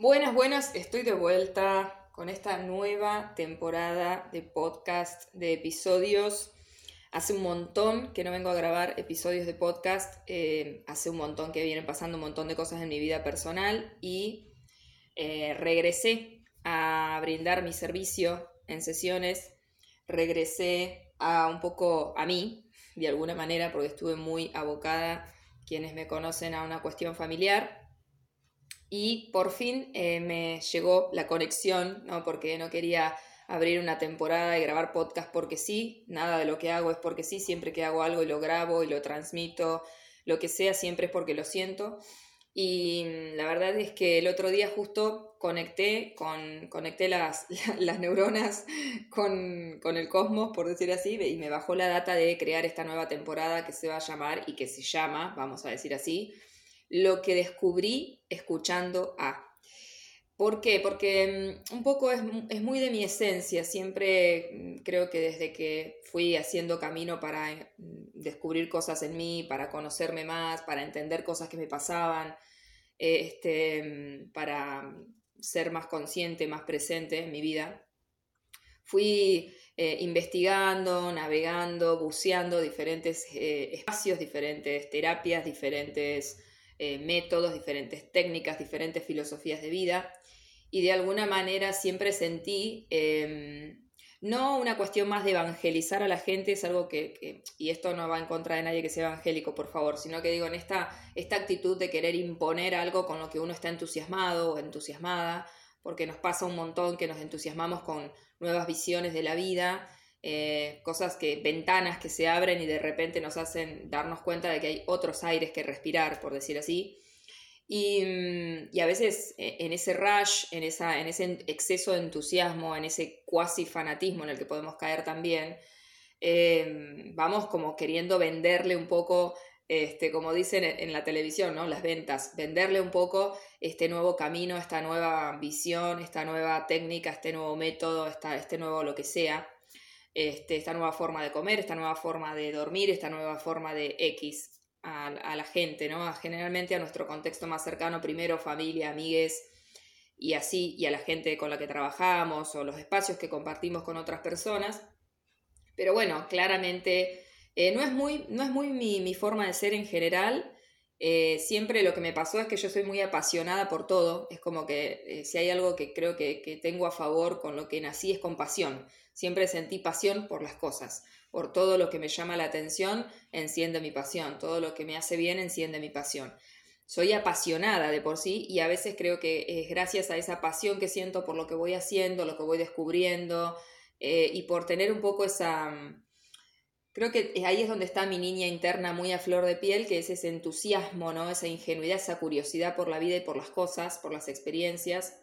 Buenas, buenas, estoy de vuelta con esta nueva temporada de podcast, de episodios. Hace un montón que no vengo a grabar episodios de podcast, eh, hace un montón que vienen pasando un montón de cosas en mi vida personal y eh, regresé a brindar mi servicio en sesiones, regresé a un poco a mí, de alguna manera, porque estuve muy abocada, quienes me conocen, a una cuestión familiar y por fin eh, me llegó la conexión, ¿no? porque no quería abrir una temporada y grabar podcast porque sí, nada de lo que hago es porque sí, siempre que hago algo y lo grabo y lo transmito, lo que sea, siempre es porque lo siento. Y mm, la verdad es que el otro día justo conecté, con, conecté las, las neuronas con, con, el cosmos, por decir así, y me bajó la data de crear esta nueva temporada que se va a llamar y que se llama, vamos a decir así, lo que descubrí escuchando a. ¿Por qué? Porque mm, un poco es, muy de mi esencia, siempre mm, creo que desde que fui haciendo camino para mm, descubrir cosas en mí, para conocerme más, para entender cosas que me pasaban, este, para ser más consciente, más presente en mi vida, fui eh, investigando, navegando, buceando diferentes eh, espacios, diferentes terapias, diferentes eh, métodos, diferentes técnicas, diferentes filosofías de vida. Y de alguna manera siempre sentí, em, no una cuestión más de evangelizar a la gente, es algo que, y esto no va en contra de nadie que sea evangélico, por favor, sino que digo, en esta, esta actitud de querer imponer algo con lo que uno está entusiasmado o entusiasmada, porque nos pasa un montón que nos entusiasmamos con nuevas visiones de la vida eh, cosas que, ventanas que se abren y de repente nos hacen darnos cuenta de que hay otros aires que respirar, por decir así. Y, mm, a veces eh, en ese rush, en, esa, en ese exceso de entusiasmo, en ese cuasi fanatismo en el que podemos caer también, eh, vamos como queriendo venderle un poco, este, como dicen en la televisión, ¿no? las ventas, venderle un poco este nuevo camino, esta nueva visión, esta nueva técnica, este nuevo método, esta, este nuevo lo que sea. Este, esta nueva forma de comer, esta nueva forma de dormir, esta nueva forma de X a, la gente, ¿no? generalmente a nuestro contexto más cercano, primero familia, amigues y así, y a la gente con la que trabajamos o los espacios que compartimos con otras personas. Pero bueno, claramente eh, no es muy, no es muy mi, forma de ser en general. Eh, siempre lo que me pasó es que yo soy muy apasionada por todo. Es como que eh, si hay algo que creo que, que, tengo a favor con lo que nací es con pasión. Siempre sentí pasión por las cosas, por todo lo que me llama la atención, enciende mi pasión, todo lo que me hace bien, enciende mi pasión. Soy apasionada de por sí y a veces creo que es gracias a esa pasión que siento por lo que voy haciendo, lo que voy descubriendo eh, y por tener un poco esa... Creo que ahí es donde está mi niña interna muy a flor de piel, que es ese entusiasmo, ¿no? Esa ingenuidad, esa curiosidad por la vida y por las cosas, por las experiencias,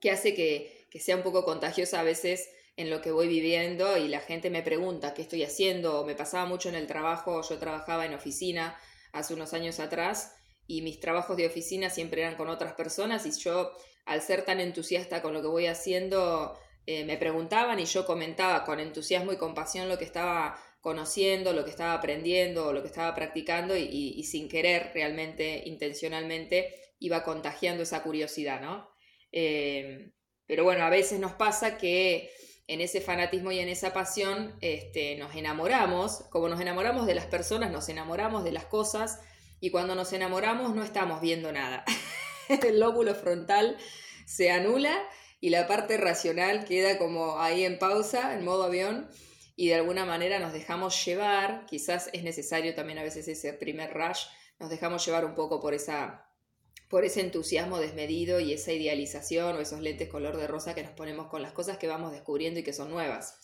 que hace que, que sea un poco contagiosa a veces en lo que voy viviendo y la gente me pregunta qué estoy haciendo. Me pasaba mucho en el trabajo, yo trabajaba en oficina hace unos años atrás y mis trabajos de oficina siempre eran con otras personas y yo al ser tan entusiasta con lo que voy haciendo eh, me preguntaban y yo comentaba con entusiasmo y compasión lo que estaba conociendo, lo que estaba aprendiendo, lo que estaba practicando y, sin querer realmente, intencionalmente, iba contagiando esa curiosidad, ¿no? Eh, pero bueno, a veces nos pasa que en ese fanatismo y en esa pasión este, nos enamoramos, como nos enamoramos de las personas, nos enamoramos de las cosas y cuando nos enamoramos no estamos viendo nada. El lóbulo frontal se anula y la parte racional queda como ahí en pausa, en modo avión, y de alguna manera nos dejamos llevar, quizás es necesario también a veces ese primer rush, nos dejamos llevar un poco por esa por ese entusiasmo desmedido y esa idealización o esos lentes color de rosa que nos ponemos con las cosas que vamos descubriendo y que son nuevas.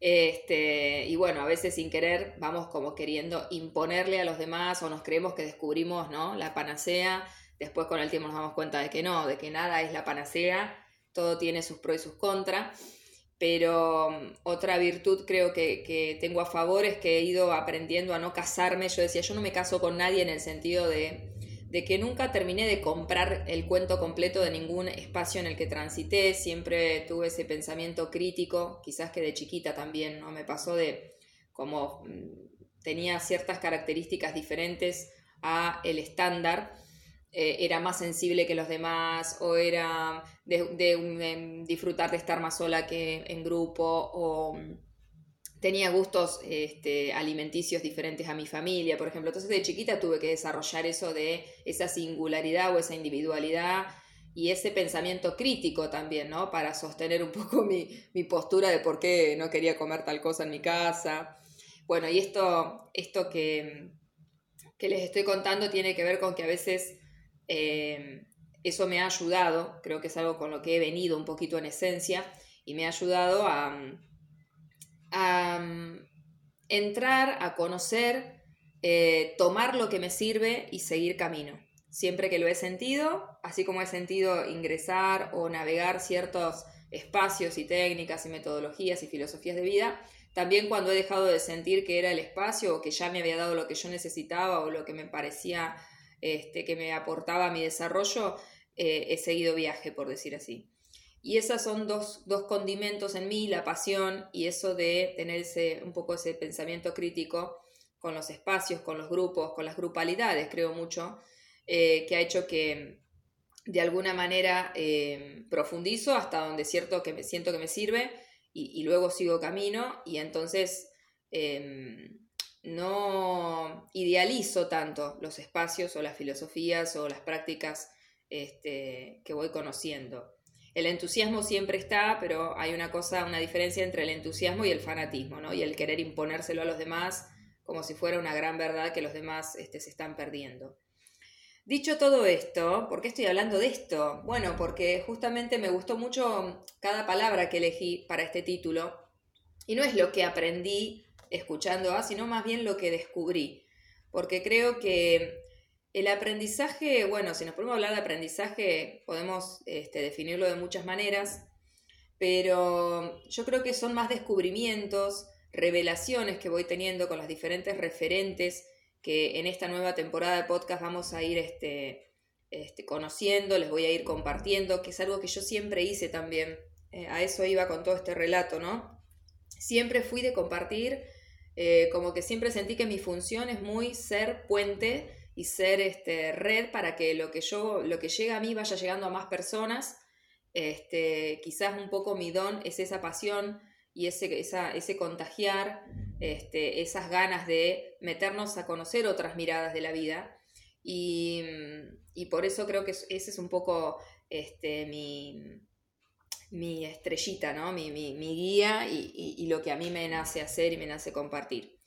Este, y bueno, a veces sin querer vamos como queriendo imponerle a los demás o nos creemos que descubrimos ¿no? la panacea, después con el tiempo nos damos cuenta de que no, de que nada es la panacea, todo tiene sus pros y sus contras. Pero mm, otra virtud creo que, que tengo a favor es que he ido aprendiendo a no casarme. Yo decía, yo no me caso con nadie en el sentido de de que nunca terminé de comprar el cuento completo de ningún espacio en el que transité, siempre tuve ese pensamiento crítico, quizás que de chiquita también, ¿no? Me pasó de como mm, tenía ciertas características diferentes a el estándar eh, era más sensible que los demás o era de, disfrutar de estar más sola que en grupo o tenía gustos este, alimenticios diferentes a mi familia, por ejemplo. Entonces de chiquita tuve que desarrollar eso de esa singularidad o esa individualidad y ese pensamiento crítico también, ¿no? Para sostener un poco mi, postura de por qué no quería comer tal cosa en mi casa. Bueno, y esto, esto que, que les estoy contando tiene que ver con que a veces eh, eso me ha ayudado, creo que es algo con lo que he venido un poquito en esencia, y me ha ayudado a, a entrar, a conocer, eh, tomar lo que me sirve y seguir camino. Siempre que lo he sentido, así como he sentido ingresar o navegar ciertos espacios y técnicas y metodologías y filosofías de vida, también cuando he dejado de sentir que era el espacio o que ya me había dado lo que yo necesitaba o lo que me parecía este, que me aportaba a mi desarrollo, eh, he seguido viaje, por decir así. Y esas son dos, dos, condimentos en mí, la pasión y eso de tener un poco ese pensamiento crítico con los espacios, con los grupos, con las grupalidades, creo mucho, eh, que ha hecho que de alguna manera eh, profundizo hasta donde cierto que me siento que me sirve y, luego sigo camino y entonces em, no idealizo tanto los espacios o las filosofías o las prácticas este, que voy conociendo. El entusiasmo siempre está, pero hay una cosa, una diferencia entre el entusiasmo y el fanatismo, ¿no? Y el querer imponérselo a los demás como si fuera una gran verdad que los demás este, se están perdiendo. Dicho todo esto, ¿por qué estoy hablando de esto? Bueno, porque justamente me gustó mucho cada palabra que elegí para este título. Y no es lo que aprendí escuchando A, sino más bien lo que descubrí. Porque creo que el aprendizaje, bueno, si nos podemos hablar de aprendizaje, podemos este, definirlo de muchas maneras, pero yo creo que son más descubrimientos, revelaciones que voy teniendo con las diferentes referentes que en esta nueva temporada de podcast vamos a ir este, este, conociendo, les voy a ir compartiendo, que es algo que yo siempre hice también. Eh, a eso iba con todo este relato, ¿no? Siempre fui de compartir, eh, como que siempre sentí que mi función es muy ser puente y ser este, red para que lo que yo, lo que llega a mí vaya llegando a más personas. Este, quizás un poco mi don es esa pasión y ese, ese contagiar este, esas ganas de meternos a conocer otras miradas de la vida. Y, por eso creo que ese es un poco este, mi, mi estrellita, ¿no? mi, guía y, lo que a mí me nace hacer y me nace compartir.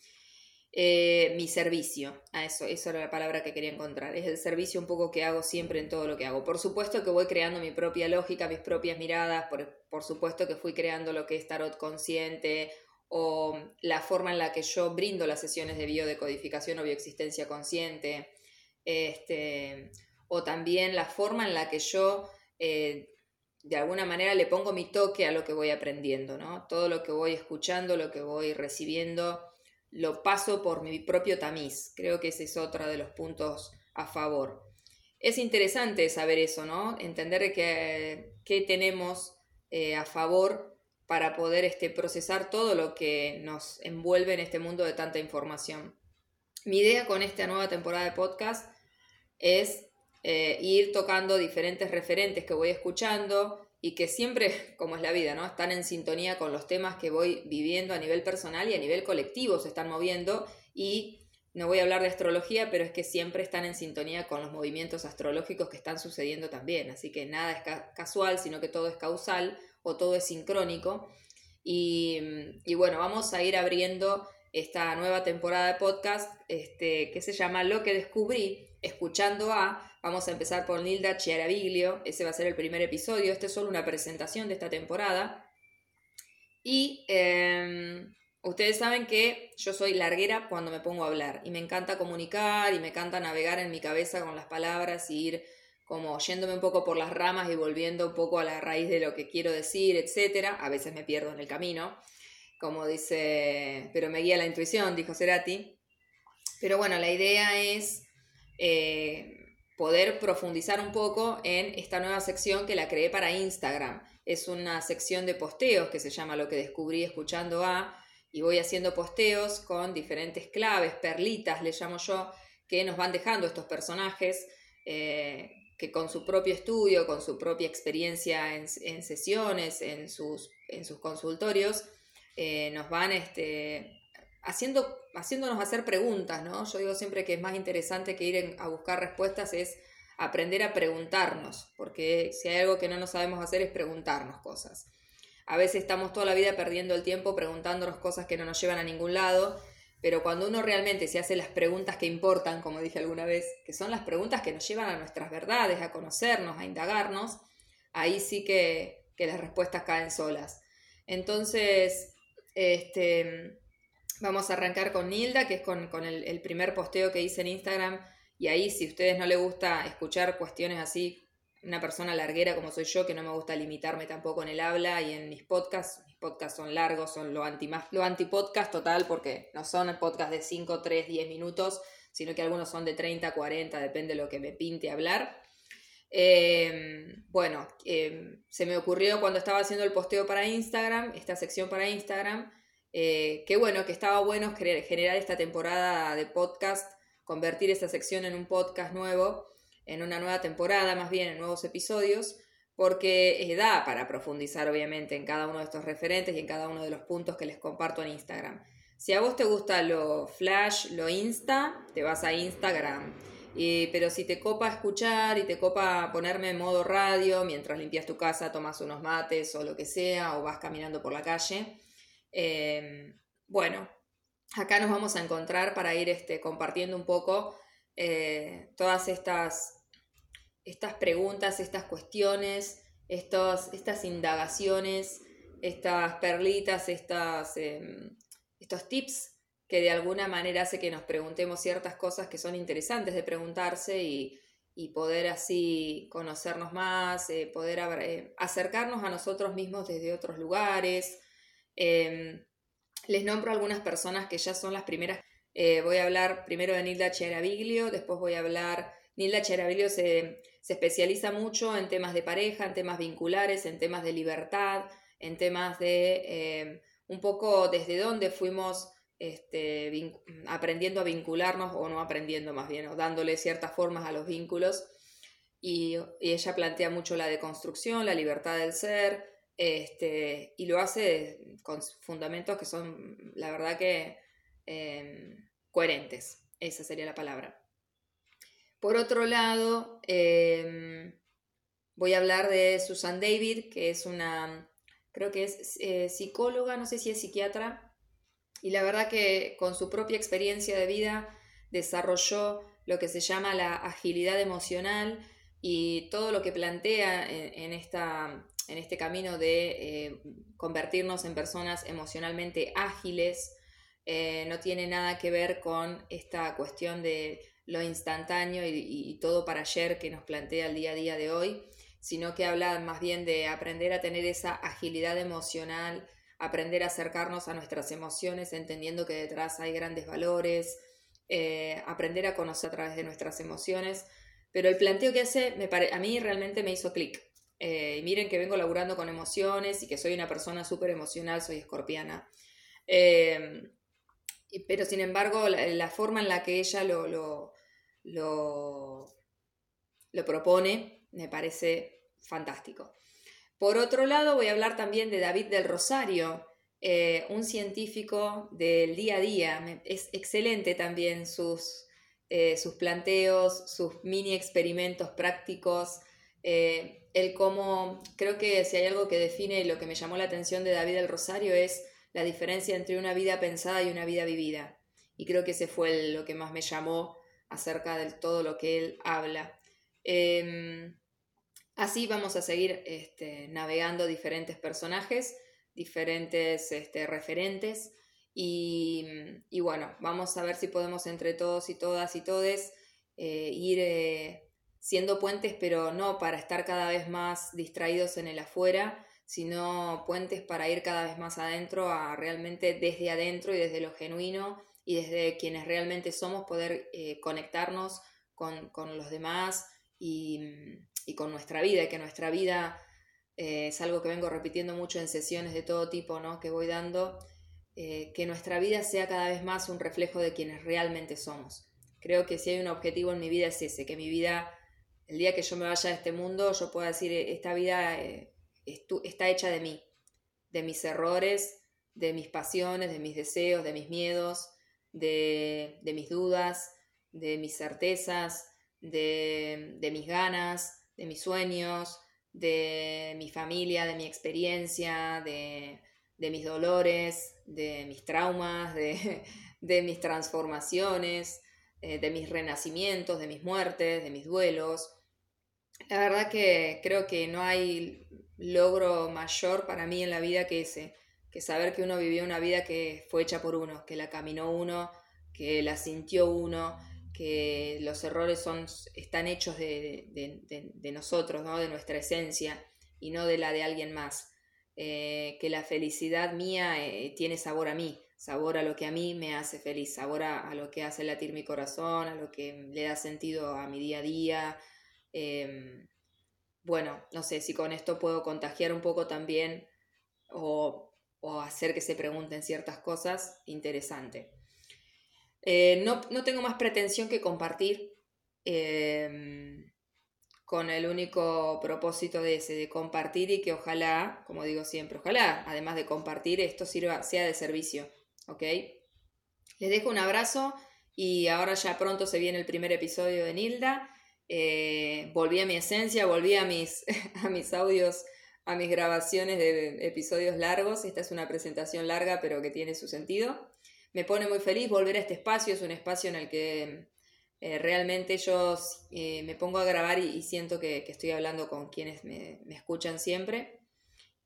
Eh, mi servicio, a eso, eso era la palabra que quería encontrar, es el servicio un poco que hago siempre en todo lo que hago. Por supuesto que voy creando mi propia lógica, mis propias miradas, por, por supuesto que fui creando lo que es tarot consciente o la forma en la que yo brindo las sesiones de biodecodificación o bioexistencia consciente, este, o también la forma en la que yo eh, de alguna manera le pongo mi toque a lo que voy aprendiendo, ¿no? Todo lo que voy escuchando, lo que voy recibiendo, lo paso por mi propio tamiz. Creo que ese es otro de los puntos a favor. Es interesante saber eso, ¿no? Entender que, tenemos eh, a favor para poder este, procesar todo lo que nos envuelve en este mundo de tanta información. Mi idea con esta nueva temporada de podcast es eh, ir tocando diferentes referentes que voy escuchando y que siempre, como es la vida, ¿no? están en sintonía con los temas que voy viviendo a nivel personal y a nivel colectivo se están moviendo y no voy a hablar de astrología, pero es que siempre están en sintonía con los movimientos astrológicos que están sucediendo también. Así que nada es casual, sino que todo es causal o todo es sincrónico. Y, bueno, vamos a ir abriendo esta nueva temporada de podcast este, que se llama Lo que descubrí, escuchando a. Vamos a empezar por Nilda Chiaraviglio, ese va a ser el primer episodio, este es solo una presentación de esta temporada. Y em, ustedes saben que yo soy larguera cuando me pongo a hablar y me encanta comunicar y me encanta navegar en mi cabeza con las palabras y ir como yéndome un poco por las ramas y volviendo un poco a la raíz de lo que quiero decir, etcétera. A veces me pierdo en el camino, como dice, pero me guía la intuición, dijo Cerati. Pero bueno, la idea es eh, poder profundizar un poco en esta nueva sección que la creé para Instagram. Es una sección de posteos que se llama Lo que descubrí escuchando a, y voy haciendo posteos con diferentes claves, perlitas, le llamo yo, que nos van dejando estos personajes que con su propio estudio, con su propia experiencia en, sesiones, en sus, en sus consultorios, nos van este, haciendo, haciéndonos hacer preguntas, ¿no? Yo digo siempre que es más interesante que ir a buscar respuestas es aprender a preguntarnos, porque si hay algo que no nos sabemos hacer es preguntarnos cosas. A veces estamos toda la vida perdiendo el tiempo preguntándonos cosas que no nos llevan a ningún lado, pero cuando uno realmente se hace las preguntas que importan, como dije alguna vez, que son las preguntas que nos llevan a nuestras verdades, a conocernos, a indagarnos, ahí sí que, las respuestas caen solas. Entonces, este, vamos a arrancar con Nilda, que es con, el, primer posteo que hice en Instagram y ahí, si a ustedes no les gusta escuchar cuestiones así, una persona larguera como soy yo, que no me gusta limitarme tampoco en el habla y en mis podcasts, mis podcasts son largos, son lo anti podcast total, porque no son podcasts de 5, 3, 10 minutos, sino que algunos son de 30, 40, depende de lo que me pinte hablar. Em, bueno, em, se me ocurrió cuando estaba haciendo el posteo para Instagram, esta sección para Instagram, eh, que bueno, que estaba bueno generar esta temporada de podcast convertir esta sección en un podcast nuevo, en una nueva temporada, más bien en nuevos episodios, porque eh, da para profundizar obviamente en cada uno de estos referentes y en cada uno de los puntos que les comparto en Instagram. Si a vos te gusta lo flash, lo insta, te vas a Instagram. Pero si te copa escuchar y te copa ponerme en modo radio mientras limpias tu casa, tomas unos mates o lo que sea, o vas caminando por la calle, eh, bueno, acá nos vamos a encontrar para ir este, compartiendo un poco eh, todas estas, estas preguntas, estas cuestiones, estos, estas indagaciones, estas perlitas, estas, em, estos tips que de alguna manera hace que nos preguntemos ciertas cosas que son interesantes de preguntarse y, poder así conocernos más, eh, poder eh, acercarnos a nosotros mismos desde otros lugares. Em, les nombro algunas personas que ya son las primeras. Eh, voy a hablar primero de Nilda Cheraviglio, después voy a hablar. Nilda Cheraviglio se, se especializa mucho en temas de pareja, en temas vinculares, en temas de libertad, en temas de eh, un poco desde dónde fuimos este, aprendiendo a vincularnos o no aprendiendo más bien, o dándole ciertas formas a los vínculos. Y, y, ella plantea mucho la deconstrucción, la libertad del ser, este, y lo hace con fundamentos que son, la verdad que, em, coherentes. Esa sería la palabra. Por otro lado, em, voy a hablar de Susan David, que es una, creo que es eh, psicóloga, no sé si es psiquiatra, y la verdad que con su propia experiencia de vida desarrolló lo que se llama la agilidad emocional y todo lo que plantea en esta en este camino de eh, convertirnos en personas emocionalmente ágiles, eh, no tiene nada que ver con esta cuestión de lo instantáneo y, todo para ayer que nos plantea el día a día de hoy, sino que habla más bien de aprender a tener esa agilidad emocional, aprender a acercarnos a nuestras emociones, entendiendo que detrás hay grandes valores, eh, aprender a conocer a través de nuestras emociones. Pero el planteo que hace me a mí realmente me hizo clic. Eh, miren que vengo laburando con emociones y que soy una persona súper emocional, soy escorpiana. Eh, pero sin embargo, la, forma en la que ella lo, lo, lo, propone me parece fantástico. Por otro lado, voy a hablar también de David del Rosario, eh, un científico del día a día. Es excelente también sus, sus planteos, sus mini experimentos prácticos el cómo, creo que si hay algo que define lo que me llamó la atención de David el Rosario es la diferencia entre una vida pensada y una vida vivida. Y creo que ese fue lo que más me llamó acerca de todo lo que él habla. Em, así vamos a seguir este, navegando diferentes personajes, diferentes este, referentes. Y, bueno, vamos a ver si podemos entre todos y todas y todes eh, ir eh, siendo puentes, pero no para estar cada vez más distraídos en el afuera, sino puentes para ir cada vez más adentro, a realmente desde adentro y desde lo genuino y desde quienes realmente somos poder eh, conectarnos con, los demás y, con nuestra vida, y que nuestra vida eh, es algo que vengo repitiendo mucho en sesiones de todo tipo ¿no? que voy dando, eh, que nuestra vida sea cada vez más un reflejo de quienes realmente somos. Creo que si hay un objetivo en mi vida es ese, que mi vida el día que yo me vaya de este mundo, yo pueda decir, esta vida eh, está hecha de mí, de mis errores, de mis pasiones, de mis deseos, de mis miedos, de, mis dudas, de mis certezas, de, mis ganas, de mis sueños, de mi familia, de mi experiencia, de, mis dolores, de mis traumas, de, mis transformaciones, eh, de mis renacimientos, de mis muertes, de mis duelos. La verdad que creo que no hay logro mayor para mí en la vida que ese, que saber que uno vivió una vida que fue hecha por uno, que la caminó uno, que la sintió uno, que los errores son, están hechos de, nosotros, ¿no? de nuestra esencia y no de la de alguien más. Eh, que la felicidad mía eh, tiene sabor a mí, sabor a lo que a mí me hace feliz, sabor a, lo que hace latir mi corazón, a lo que le da sentido a mi día a día. Em, bueno, no sé si con esto puedo contagiar un poco también o, hacer que se pregunten ciertas cosas, interesante. Eh, no, tengo más pretensión que compartir em, con el único propósito de ese, de compartir y que ojalá, como digo siempre, ojalá, además de compartir, esto sirva, sea de servicio, ¿ok? Les dejo un abrazo y ahora ya pronto se viene el primer episodio de Nilda. Eh, volví a mi esencia, volví a mis, a mis audios, a mis grabaciones de episodios largos. Esta es una presentación larga, pero que tiene su sentido. Me pone muy feliz volver a este espacio, es un espacio en el que eh, realmente yo eh, me pongo a grabar y, siento que, estoy hablando con quienes me, escuchan siempre.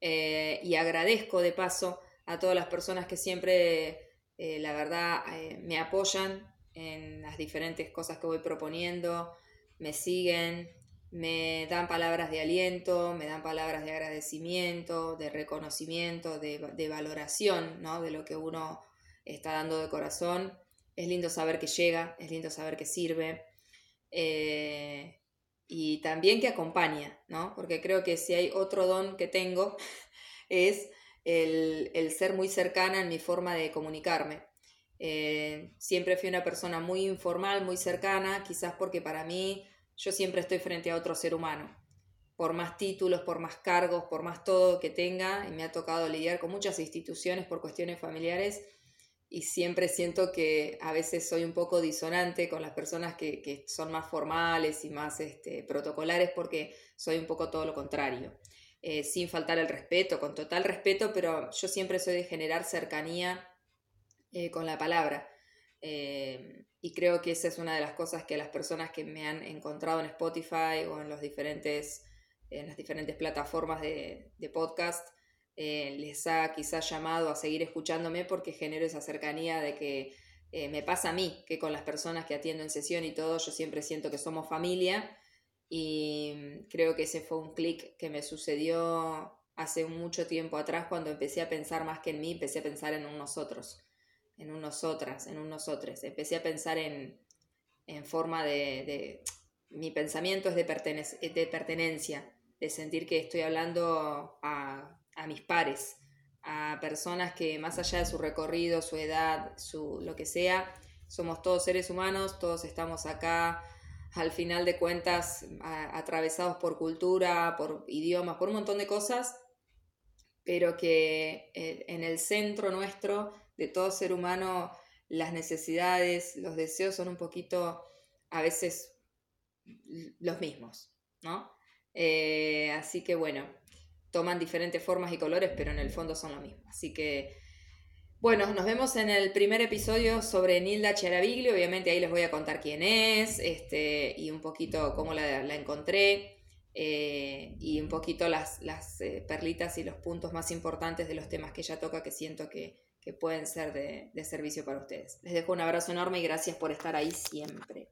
y agradezco de paso a todas las personas que siempre, la verdad, me apoyan en las diferentes cosas que voy proponiendo, me siguen, me dan palabras de aliento, me dan palabras de agradecimiento, de reconocimiento, de, valoración ¿no? de lo que uno está dando de corazón. Es lindo saber que llega, es lindo saber que sirve. Eh, y también que acompaña, ¿no? Porque creo que si hay otro don que tengo es el, el ser muy cercana en mi forma de comunicarme. Eh, siempre fui una persona muy informal, muy cercana, quizás porque para mí yo siempre estoy frente a otro ser humano. Por más títulos, por más cargos, por más todo que tenga, y me ha tocado lidiar con muchas instituciones por cuestiones familiares, y siempre siento que a veces soy un poco disonante con las personas que, son más formales y más este, protocolares porque soy un poco todo lo contrario. Eh, sin faltar el respeto, con total respeto, pero yo siempre soy de generar cercanía eh, con la palabra. Eh, y creo que esa es una de las cosas que las personas que me han encontrado en Spotify o en, los diferentes, en las diferentes plataformas de, podcast eh, les ha quizás llamado a seguir escuchándome porque genero esa cercanía de que me pasa a mí, que con las personas que atiendo en sesión y todo, yo siempre siento que somos familia y creo que ese fue un clic que me sucedió hace mucho tiempo atrás cuando empecé a pensar más que en mí, empecé a pensar en nosotros en un nosotras, en un nosotros. Empecé a pensar en, forma de, Mi pensamiento es de, de pertenencia, de sentir que estoy hablando a, mis pares, a personas que más allá de su recorrido, su edad, su, lo que sea, somos todos seres humanos, todos estamos acá al final de cuentas atravesados por cultura, por idiomas, por un montón de cosas, pero que eh, en el centro nuestro de todo ser humano las necesidades, los deseos son un poquito a veces los mismos, ¿no? Eh, así que bueno, toman diferentes formas y colores, pero en el fondo son lo mismo. Así que, bueno, nos vemos en el primer episodio sobre Nilda Chiaraviglio. Obviamente ahí les voy a contar quién es este, y un poquito cómo la, encontré. Eh, y un poquito las, las eh, perlitas y los puntos más importantes de los temas que ella toca que siento que, que pueden ser de, de servicio para ustedes. Les dejo un abrazo enorme y gracias por estar ahí siempre.